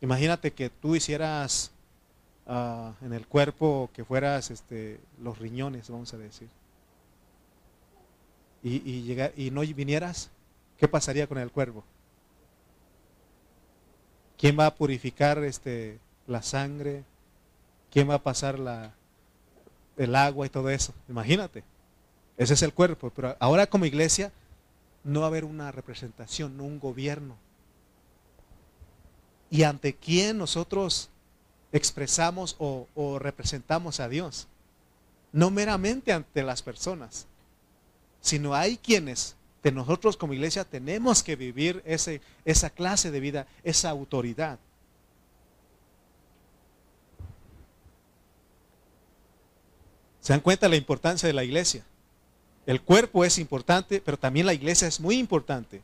Imagínate que tú hicieras ah, en el cuerpo que fueras este, los riñones, vamos a decir, y, y, y no vinieras, ¿qué pasaría con el cuerpo? ¿Quién va a purificar este, la sangre? ¿Quién va a pasar la, el agua y todo eso? Imagínate. Ese es el cuerpo. Pero ahora como iglesia no haber una representación, no un gobierno. ¿Y ante quién nosotros expresamos o, o representamos a Dios? No meramente ante las personas, sino hay quienes de nosotros como iglesia tenemos que vivir ese, esa clase de vida, esa autoridad. ¿Se dan cuenta de la importancia de la iglesia? El cuerpo es importante, pero también la iglesia es muy importante.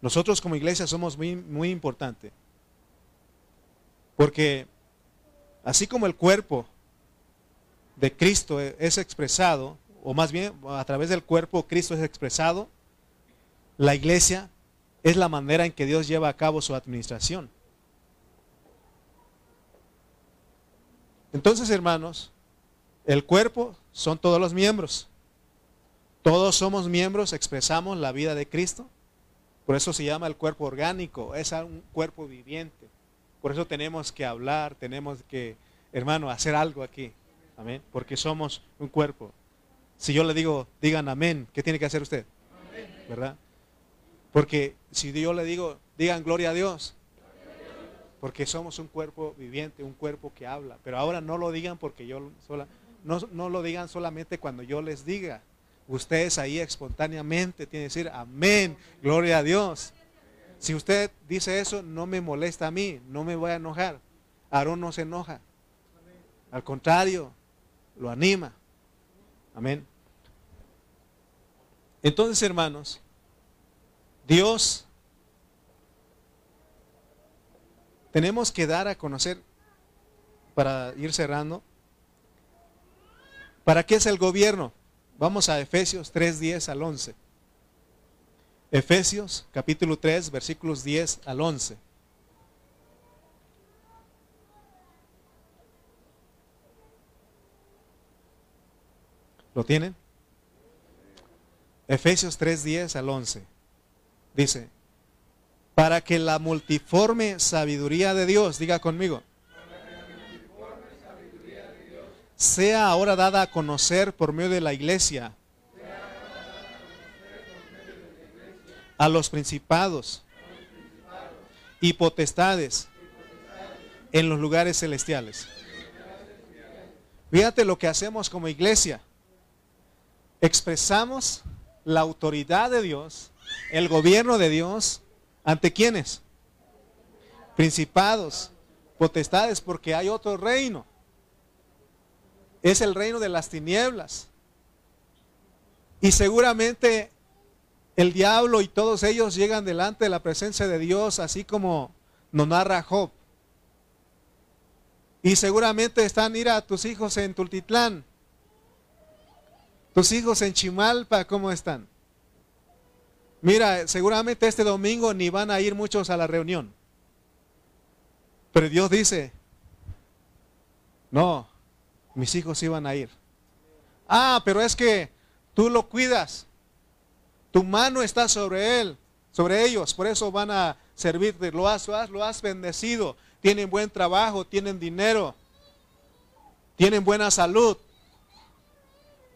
Nosotros como iglesia somos muy, muy importante. Porque así como el cuerpo de Cristo es expresado, o más bien a través del cuerpo Cristo es expresado, la iglesia es la manera en que Dios lleva a cabo su administración. Entonces, hermanos, el cuerpo son todos los miembros. Todos somos miembros, expresamos la vida de Cristo. Por eso se llama el cuerpo orgánico, es un cuerpo viviente. Por eso tenemos que hablar, tenemos que, hermano, hacer algo aquí. Amén. Porque somos un cuerpo. Si yo le digo, digan amén, ¿qué tiene que hacer usted? ¿Verdad? Porque si yo le digo, digan gloria a Dios. Porque somos un cuerpo viviente, un cuerpo que habla. Pero ahora no lo digan porque yo sola, no, no lo digan solamente cuando yo les diga. Ustedes ahí espontáneamente tienen que decir amén, gloria a Dios. Si usted dice eso, no me molesta a mí, no me voy a enojar. Aarón no se enoja. Al contrario, lo anima. Amén. Entonces, hermanos, Dios tenemos que dar a conocer, para ir cerrando, ¿para qué es el gobierno? Vamos a Efesios 3, 10 al 11. Efesios capítulo 3, versículos 10 al 11. ¿Lo tienen? Efesios 3, 10 al 11. Dice, para que la multiforme sabiduría de Dios, diga conmigo, sea ahora dada a conocer por medio de la iglesia a los principados y potestades en los lugares celestiales. Fíjate lo que hacemos como iglesia. Expresamos la autoridad de Dios el gobierno de Dios, ¿ante quiénes? Principados, potestades, porque hay otro reino. Es el reino de las tinieblas. Y seguramente el diablo y todos ellos llegan delante de la presencia de Dios, así como nos narra Job. Y seguramente están, ir a tus hijos en Tultitlán, tus hijos en Chimalpa, ¿cómo están? Mira, seguramente este domingo ni van a ir muchos a la reunión. Pero Dios dice, no, mis hijos iban a ir. Ah, pero es que tú lo cuidas. Tu mano está sobre él, sobre ellos, por eso van a servirte. Lo has, lo has, lo has bendecido. Tienen buen trabajo, tienen dinero, tienen buena salud.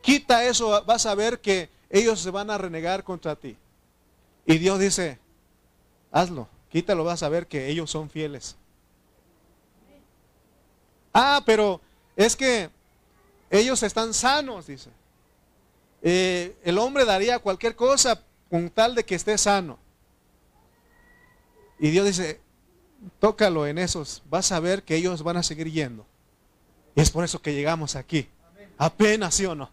Quita eso, vas a ver que ellos se van a renegar contra ti. Y Dios dice, hazlo, quítalo, vas a ver que ellos son fieles. Ah, pero es que ellos están sanos, dice. Eh, el hombre daría cualquier cosa con tal de que esté sano. Y Dios dice, tócalo en esos, vas a ver que ellos van a seguir yendo. Y es por eso que llegamos aquí. Apenas, ¿sí o no?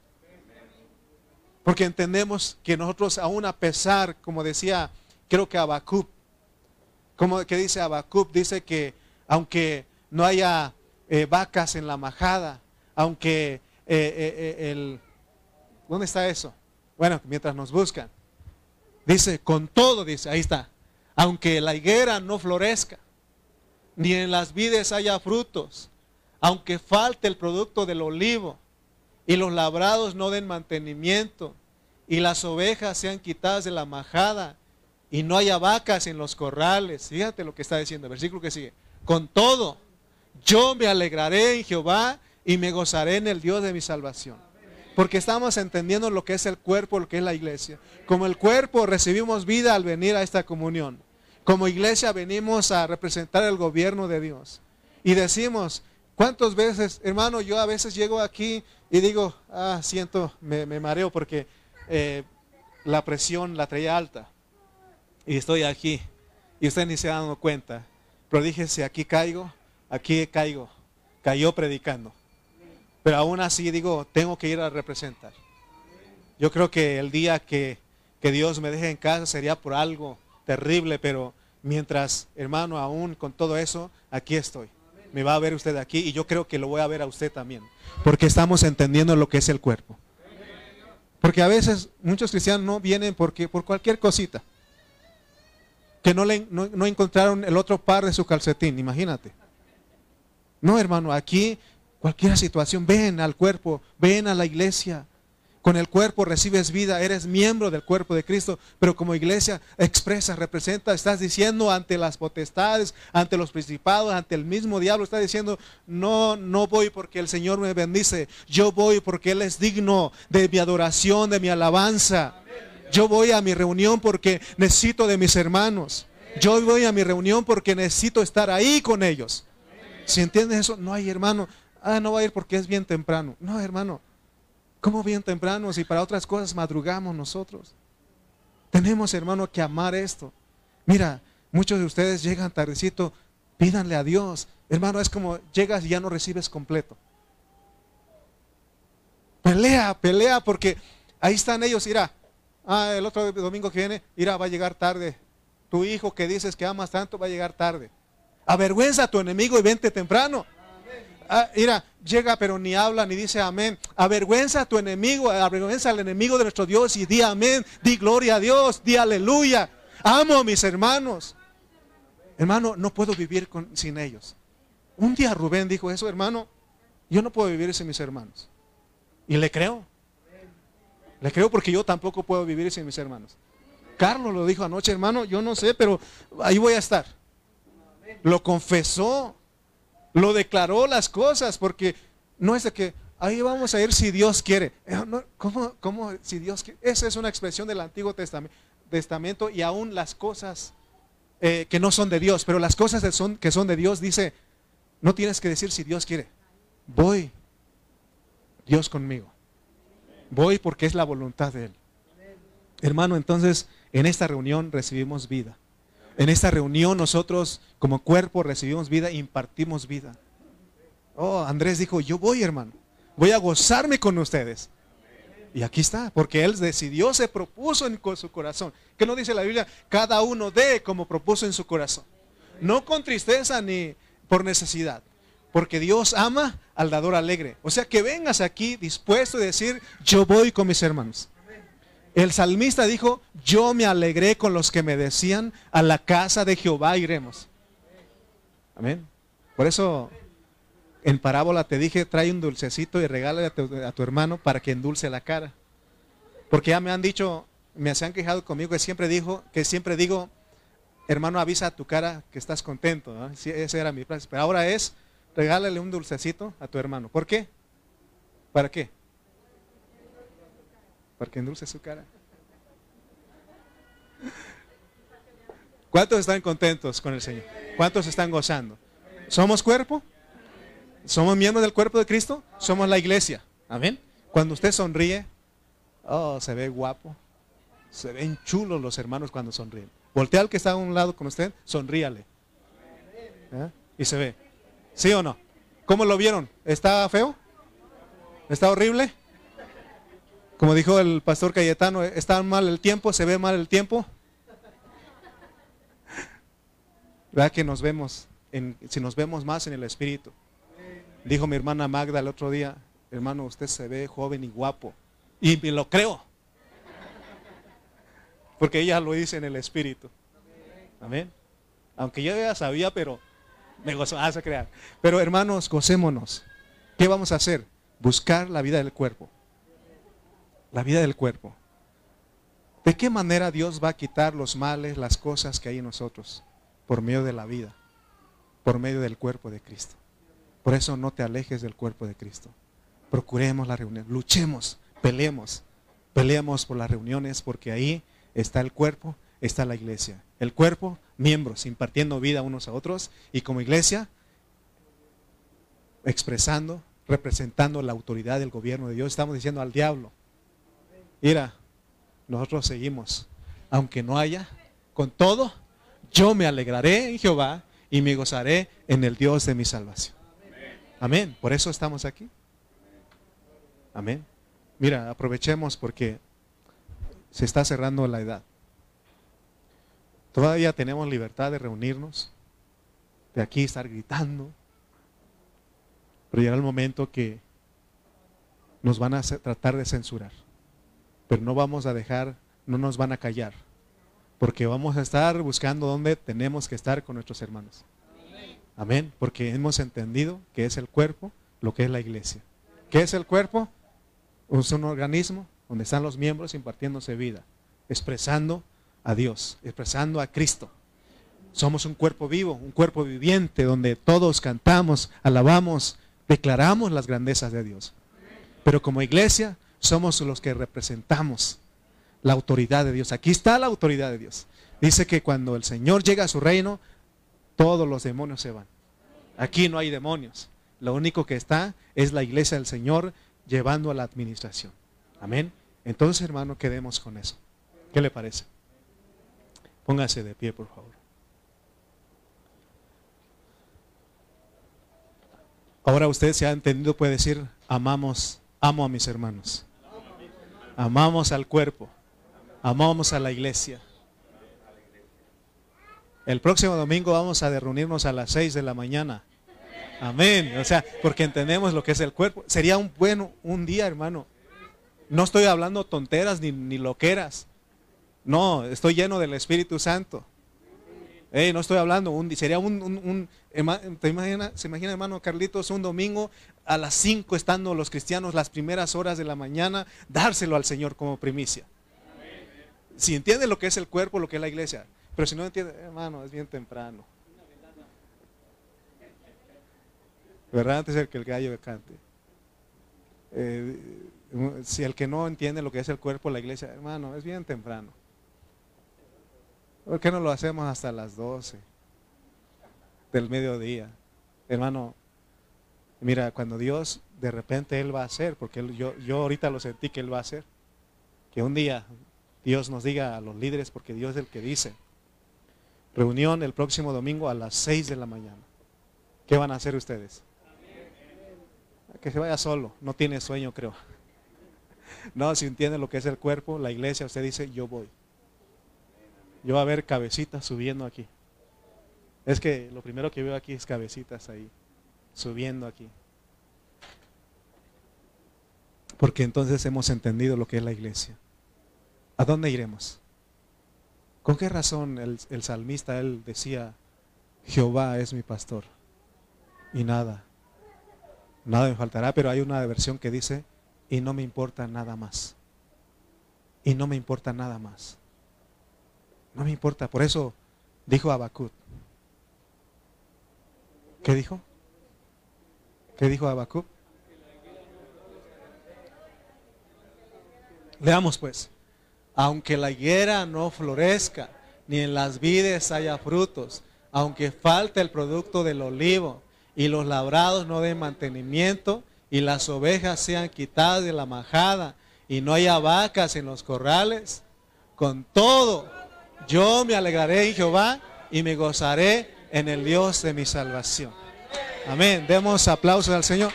Porque entendemos que nosotros aún a pesar, como decía, creo que Abacub, como que dice Abacub, dice que aunque no haya eh, vacas en la majada, aunque eh, eh, el... ¿Dónde está eso? Bueno, mientras nos buscan. Dice, con todo, dice, ahí está. Aunque la higuera no florezca, ni en las vides haya frutos, aunque falte el producto del olivo y los labrados no den mantenimiento y las ovejas sean quitadas de la majada y no haya vacas en los corrales. Fíjate lo que está diciendo versículo que sigue. Con todo, yo me alegraré en Jehová y me gozaré en el Dios de mi salvación. Porque estamos entendiendo lo que es el cuerpo, lo que es la iglesia. Como el cuerpo recibimos vida al venir a esta comunión. Como iglesia venimos a representar el gobierno de Dios. Y decimos, ¿cuántas veces, hermano, yo a veces llego aquí y digo, ah, siento, me, mareo porque eh, la presión la traía alta. Y estoy aquí. Y usted ni se ha dado cuenta. Pero dije, si aquí caigo, aquí caigo. Cayó predicando. Pero aún así digo, tengo que ir a representar. Yo creo que el día que, que Dios me deje en casa sería por algo terrible, pero mientras, hermano, aún con todo eso, aquí estoy. Me va a ver usted aquí y yo creo que lo voy a ver a usted también, porque estamos entendiendo lo que es el cuerpo. Porque a veces muchos cristianos no vienen porque por cualquier cosita, que no, le, no, no encontraron el otro par de su calcetín, imagínate. No, hermano, aquí Cualquier situación, ven al cuerpo, ven a la iglesia. Con el cuerpo recibes vida, eres miembro del cuerpo de Cristo, pero como iglesia expresa, representa, estás diciendo ante las potestades, ante los principados, ante el mismo diablo, estás diciendo, no, no voy porque el Señor me bendice, yo voy porque Él es digno de mi adoración, de mi alabanza. Yo voy a mi reunión porque necesito de mis hermanos. Yo voy a mi reunión porque necesito estar ahí con ellos. Si entiendes eso, no hay hermano ah, no va a ir porque es bien temprano. No, hermano, ¿cómo bien temprano si para otras cosas madrugamos nosotros? Tenemos, hermano, que amar esto. Mira, muchos de ustedes llegan tardecito, pídanle a Dios. Hermano, es como llegas y ya no recibes completo. Pelea, pelea, porque ahí están ellos, irá. Ah, el otro domingo que viene, irá, va a llegar tarde. Tu hijo que dices que amas tanto va a llegar tarde. Avergüenza a tu enemigo y vente temprano. Ah, mira, llega pero ni habla ni dice amén. Avergüenza a tu enemigo, avergüenza al enemigo de nuestro Dios y di amén, di gloria a Dios, di aleluya. Amo a mis hermanos. Hermano, no puedo vivir sin ellos. Un día Rubén dijo eso, hermano, yo no puedo vivir sin mis hermanos. Y le creo. Le creo porque yo tampoco puedo vivir sin mis hermanos. Carlos lo dijo anoche, hermano, yo no sé, pero ahí voy a estar. Lo confesó lo declaró las cosas, porque no es de que ahí vamos a ir si Dios quiere. Eh, ¿Cómo, cómo si Dios quiere? Esa es una expresión del Antiguo Testamento, y aún las cosas eh, que no son de Dios, pero las cosas son, que son de Dios, dice, no tienes que decir si Dios quiere. Voy, Dios conmigo. Voy porque es la voluntad de Él. Hermano, entonces en esta reunión recibimos vida. En esta reunión nosotros como cuerpo recibimos vida impartimos vida. Oh, Andrés dijo, yo voy hermano, voy a gozarme con ustedes. Y aquí está, porque él decidió, se propuso en su corazón. ¿Qué no dice la Biblia? Cada uno dé como propuso en su corazón. No con tristeza ni por necesidad. Porque Dios ama al dador alegre. O sea, que vengas aquí dispuesto a decir, yo voy con mis hermanos. El salmista dijo, yo me alegré con los que me decían, a la casa de Jehová iremos. Amén. Por eso en parábola te dije, trae un dulcecito y regálale a tu, hermano para que endulce la cara. Porque ya me han dicho, me se han quejado conmigo que siempre dijo, que siempre digo, hermano, avisa a tu cara que estás contento. ¿no? ese era mi plan. Pero ahora es, regálale un dulcecito a tu hermano. ¿Por qué? ¿Para qué? Para que endulce su cara. ¿Cuántos están contentos con el Señor? ¿Cuántos están gozando? ¿Somos cuerpo? ¿Somos miembros del cuerpo de Cristo? Somos la iglesia. Amén. Cuando usted sonríe, oh, se ve guapo. Se ven chulos los hermanos cuando sonríen. Voltea al que está a un lado con usted, sonríale. ¿Eh? Y se ve. ¿Sí o no? ¿Cómo lo vieron? ¿Está feo? ¿Está horrible? Como dijo el pastor Cayetano, está mal el tiempo, se ve mal el tiempo. ¿Verdad que nos vemos, en, si nos vemos más en el espíritu? Dijo mi hermana Magda el otro día, hermano, usted se ve joven y guapo. Y me lo creo. Porque ella lo dice en el espíritu. Amén. Aunque yo ya sabía, pero Me gozo, ah, se crear. Pero hermanos, gocémonos. ¿Qué vamos a hacer? Buscar la vida del cuerpo. La vida del cuerpo. ¿De qué manera Dios va a quitar los males, las cosas que hay en nosotros? Por medio de la vida, por medio del cuerpo de Cristo. Por eso no te alejes del cuerpo de Cristo. Procuremos la reunión, luchemos, peleemos, peleemos por las reuniones porque ahí está el cuerpo, está la iglesia. El cuerpo, miembros, impartiendo vida unos a otros y como iglesia, expresando, representando la autoridad del gobierno de Dios. Estamos diciendo al diablo, mira, nosotros seguimos, aunque no haya, con todo, yo me alegraré en Jehová y me gozaré en el Dios de mi salvación. Amén. Por eso estamos aquí. Amén. Mira, aprovechemos porque se está cerrando la edad. Todavía tenemos libertad de reunirnos, de aquí estar gritando, pero llegará el momento que nos van a tratar de censurar. Pero no vamos a dejar, no nos van a callar, porque vamos a estar buscando dónde tenemos que estar con nuestros hermanos. Amén, porque hemos entendido que es el cuerpo, lo que es la iglesia. ¿Qué es el cuerpo? Es un organismo donde están los miembros impartiéndose vida, expresando a Dios, expresando a Cristo. Somos un cuerpo vivo, un cuerpo viviente, donde todos cantamos, alabamos, declaramos las grandezas de Dios. Pero como iglesia somos los que representamos la autoridad de Dios. Aquí está la autoridad de Dios. Dice que cuando el Señor llega a su reino, todos los demonios se van. Aquí no hay demonios. Lo único que está es la iglesia del Señor llevando a la administración. Amén. Entonces, hermano, quedemos con eso. ¿Qué le parece? Póngase de pie, por favor. Ahora usted se ha entendido, puede decir, amamos, amo a mis hermanos. Amamos al cuerpo. Amamos a la iglesia. El próximo domingo vamos a reunirnos a las 6 de la mañana. Amén. O sea, porque entendemos lo que es el cuerpo. Sería un bueno un día, hermano. No estoy hablando tonteras ni, ni loqueras. No, estoy lleno del Espíritu Santo. No estoy hablando, sería un, un, ¿te imagina, se imagina hermano Carlitos un domingo a las 5 estando los cristianos las primeras horas de la mañana, dárselo al Señor como primicia. Si entiende lo que es el cuerpo, lo que es la iglesia, pero si no entiende, hermano, es bien temprano. ¿Verdad? Antes de que el gallo cante. Eh, si el que no entiende lo que es el cuerpo, la iglesia, hermano, es bien temprano. ¿Por qué no lo hacemos hasta las 12 del mediodía? Hermano, mira, cuando Dios de repente Él va a hacer, porque yo, yo ahorita lo sentí que Él va a hacer, que un día Dios nos diga a los líderes, porque Dios es el que dice, Reunión el próximo domingo a las 6 de la mañana. ¿Qué van a hacer ustedes? Que se vaya solo, no tiene sueño creo. No, si entiende lo que es el cuerpo, la iglesia, usted dice, yo voy. Yo a ver cabecitas subiendo aquí. Es que lo primero que veo aquí es cabecitas ahí, subiendo aquí. Porque entonces hemos entendido lo que es la iglesia. ¿A dónde iremos? ¿Con qué razón el, salmista, él decía, Jehová es mi pastor y nada, nada me faltará, pero hay una versión que dice, y no me importa nada más. Y no me importa nada más. No me importa. Por eso dijo Abacut. ¿Qué dijo? ¿Qué dijo Abacut? Leamos pues aunque la higuera no florezca, ni en las vides haya frutos, aunque falte el producto del olivo, y los labrados no den mantenimiento, y las ovejas sean quitadas de la majada, y no haya vacas en los corrales, con todo yo me alegraré en Jehová y me gozaré en el Dios de mi salvación. Amén. Demos aplausos al Señor.